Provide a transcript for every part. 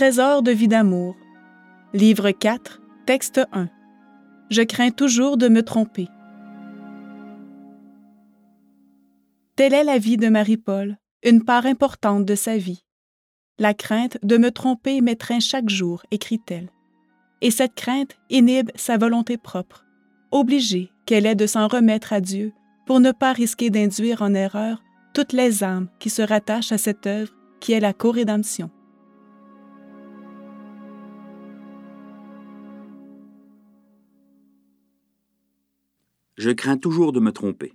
trésor de vie d'amour. Livre 4, texte 1. Je crains toujours de me tromper. Telle est la vie de Marie-Paul, une part importante de sa vie. La crainte de me tromper m'étreint chaque jour, écrit-elle. Et cette crainte inhibe sa volonté propre, obligée qu'elle est de s'en remettre à Dieu pour ne pas risquer d'induire en erreur toutes les âmes qui se rattachent à cette œuvre qui est la co-rédemption. Je crains toujours de me tromper.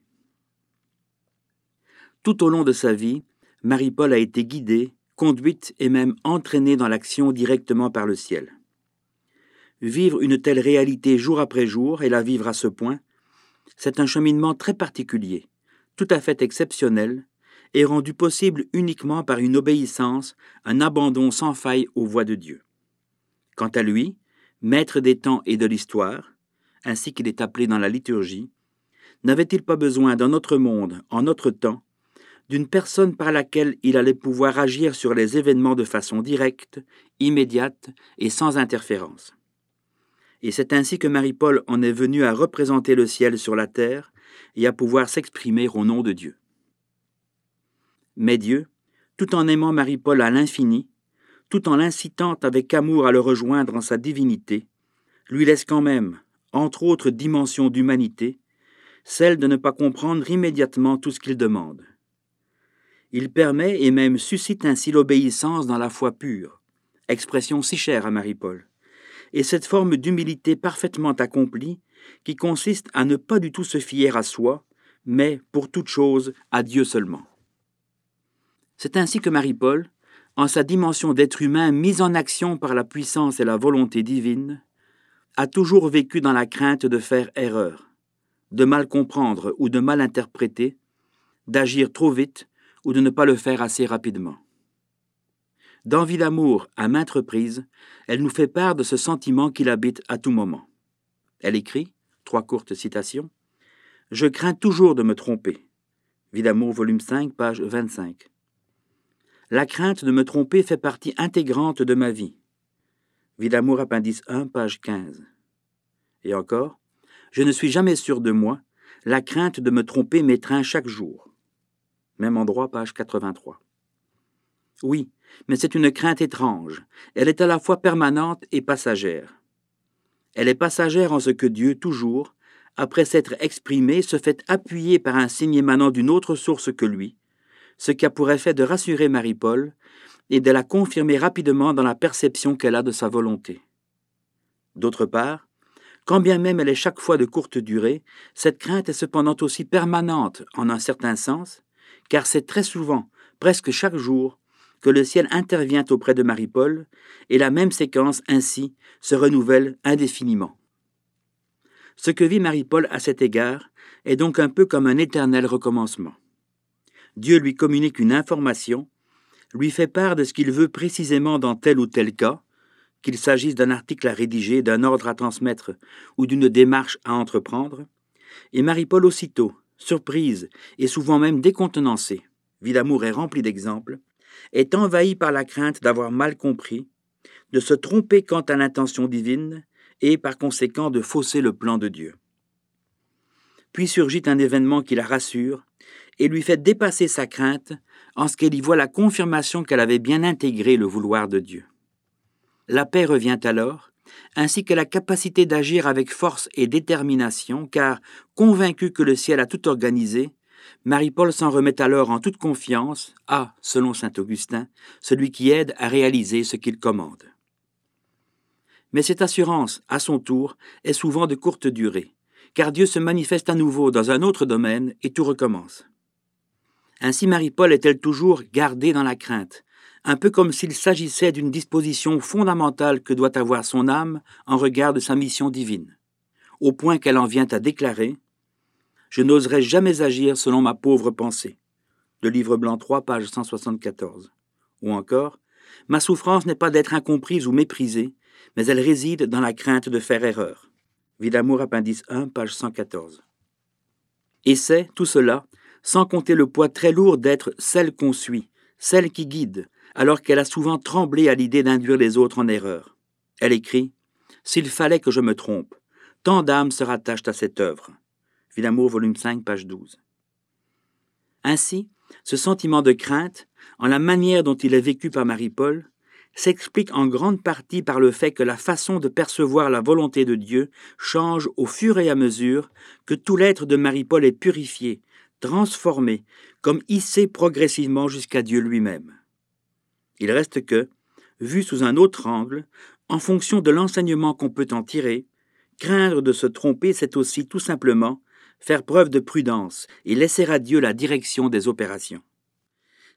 Tout au long de sa vie, Marie-Paul a été guidée, conduite et même entraînée dans l'action directement par le ciel. Vivre une telle réalité jour après jour et la vivre à ce point, c'est un cheminement très particulier, tout à fait exceptionnel, et rendu possible uniquement par une obéissance, un abandon sans faille aux voies de Dieu. Quant à lui, maître des temps et de l'histoire, ainsi qu'il est appelé dans la liturgie, n'avait-il pas besoin d'un autre monde, en notre temps, d'une personne par laquelle il allait pouvoir agir sur les événements de façon directe, immédiate et sans interférence? Et c'est ainsi que Marie-Paul en est venue à représenter le ciel sur la terre et à pouvoir s'exprimer au nom de Dieu. Mais Dieu, tout en aimant Marie-Paul à l'infini, tout en l'incitant avec amour à le rejoindre en sa divinité, lui laisse quand même, entre autres dimensions d'humanité, celle de ne pas comprendre immédiatement tout ce qu'il demande. Il permet et même suscite ainsi l'obéissance dans la foi pure, expression si chère à Marie-Paul, et cette forme d'humilité parfaitement accomplie qui consiste à ne pas du tout se fier à soi, mais, pour toute chose, à Dieu seulement. C'est ainsi que Marie-Paul, en sa dimension d'être humain mise en action par la puissance et la volonté divine, a toujours vécu dans la crainte de faire erreur, de mal comprendre ou de mal interpréter, d'agir trop vite ou de ne pas le faire assez rapidement. D'envie d'amour à maintes reprises, elle nous fait part de ce sentiment qui l'habite à tout moment. Elle écrit, trois courtes citations, Je crains toujours de me tromper. Vie volume 5, page 25. La crainte de me tromper fait partie intégrante de ma vie. Vie appendice 1, page 15. Et encore, je ne suis jamais sûr de moi, la crainte de me tromper m'étreint chaque jour. Même endroit, page 83. Oui, mais c'est une crainte étrange. Elle est à la fois permanente et passagère. Elle est passagère en ce que Dieu, toujours, après s'être exprimé, se fait appuyer par un signe émanant d'une autre source que lui, ce qui a pour effet de rassurer Marie-Paul et de la confirmer rapidement dans la perception qu'elle a de sa volonté. D'autre part, quand bien même elle est chaque fois de courte durée, cette crainte est cependant aussi permanente en un certain sens, car c'est très souvent, presque chaque jour, que le ciel intervient auprès de Marie-Paul, et la même séquence ainsi se renouvelle indéfiniment. Ce que vit Marie-Paul à cet égard est donc un peu comme un éternel recommencement. Dieu lui communique une information, lui fait part de ce qu'il veut précisément dans tel ou tel cas, qu'il s'agisse d'un article à rédiger, d'un ordre à transmettre ou d'une démarche à entreprendre, et Marie-Paul aussitôt, surprise et souvent même décontenancée, d'amour est rempli d'exemples, est envahie par la crainte d'avoir mal compris, de se tromper quant à l'intention divine et par conséquent de fausser le plan de Dieu. Puis surgit un événement qui la rassure et lui fait dépasser sa crainte en ce qu'elle y voit la confirmation qu'elle avait bien intégré le vouloir de Dieu. La paix revient alors, ainsi que la capacité d'agir avec force et détermination, car, convaincue que le ciel a tout organisé, Marie-Paul s'en remet alors en toute confiance à, selon saint Augustin, celui qui aide à réaliser ce qu'il commande. Mais cette assurance, à son tour, est souvent de courte durée, car Dieu se manifeste à nouveau dans un autre domaine et tout recommence. Ainsi Marie-Paul est-elle toujours gardée dans la crainte, un peu comme s'il s'agissait d'une disposition fondamentale que doit avoir son âme en regard de sa mission divine, au point qu'elle en vient à déclarer Je n'oserais jamais agir selon ma pauvre pensée. Le livre blanc 3, page 174. Ou encore Ma souffrance n'est pas d'être incomprise ou méprisée, mais elle réside dans la crainte de faire erreur. Vie d'amour, appendice 1, page 114. Et c'est, tout cela, sans compter le poids très lourd d'être celle qu'on suit, celle qui guide, alors qu'elle a souvent tremblé à l'idée d'induire les autres en erreur. Elle écrit S'il fallait que je me trompe, tant d'âmes se rattachent à cette œuvre. Villamour, volume 5, page 12. Ainsi, ce sentiment de crainte, en la manière dont il est vécu par Marie-Paul, s'explique en grande partie par le fait que la façon de percevoir la volonté de Dieu change au fur et à mesure que tout l'être de Marie-Paul est purifié, transformé, comme hissé progressivement jusqu'à Dieu lui-même. Il reste que, vu sous un autre angle, en fonction de l'enseignement qu'on peut en tirer, craindre de se tromper, c'est aussi tout simplement faire preuve de prudence et laisser à Dieu la direction des opérations.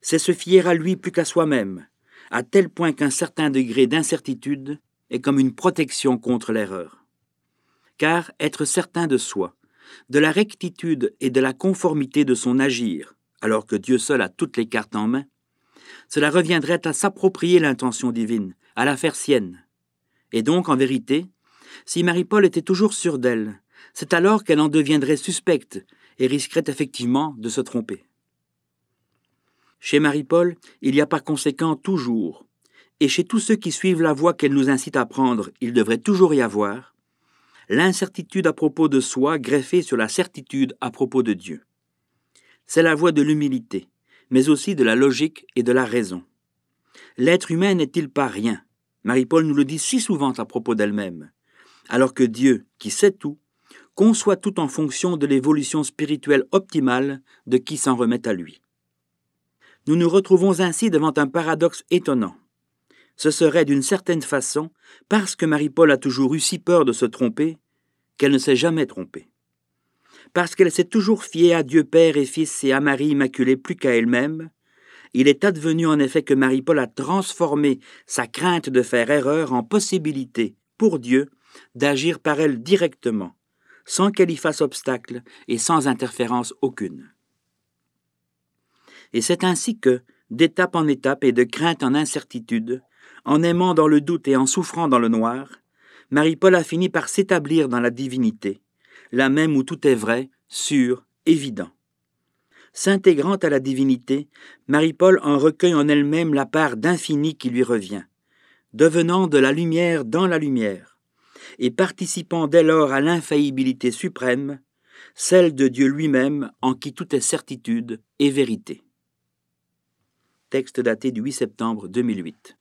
C'est se fier à lui plus qu'à soi-même, à tel point qu'un certain degré d'incertitude est comme une protection contre l'erreur. Car être certain de soi, de la rectitude et de la conformité de son agir, alors que Dieu seul a toutes les cartes en main, cela reviendrait à s'approprier l'intention divine, à la faire sienne. Et donc, en vérité, si Marie-Paul était toujours sûre d'elle, c'est alors qu'elle en deviendrait suspecte et risquerait effectivement de se tromper. Chez Marie-Paul, il y a par conséquent toujours, et chez tous ceux qui suivent la voie qu'elle nous incite à prendre, il devrait toujours y avoir, l'incertitude à propos de soi greffée sur la certitude à propos de Dieu. C'est la voie de l'humilité, mais aussi de la logique et de la raison. L'être humain n'est-il pas rien? Marie-Paul nous le dit si souvent à propos d'elle-même, alors que Dieu, qui sait tout, conçoit tout en fonction de l'évolution spirituelle optimale de qui s'en remet à lui. Nous nous retrouvons ainsi devant un paradoxe étonnant. Ce serait d'une certaine façon parce que Marie-Paul a toujours eu si peur de se tromper qu'elle ne s'est jamais trompée. Parce qu'elle s'est toujours fiée à Dieu Père et Fils et à Marie Immaculée plus qu'à elle-même, il est advenu en effet que Marie-Paul a transformé sa crainte de faire erreur en possibilité, pour Dieu, d'agir par elle directement, sans qu'elle y fasse obstacle et sans interférence aucune. Et c'est ainsi que, d'étape en étape et de crainte en incertitude, en aimant dans le doute et en souffrant dans le noir, Marie-Paul a fini par s'établir dans la divinité, la même où tout est vrai, sûr, évident. S'intégrant à la divinité, Marie-Paul en recueille en elle-même la part d'infini qui lui revient, devenant de la lumière dans la lumière, et participant dès lors à l'infaillibilité suprême, celle de Dieu lui-même en qui tout est certitude et vérité. Texte daté du 8 septembre 2008.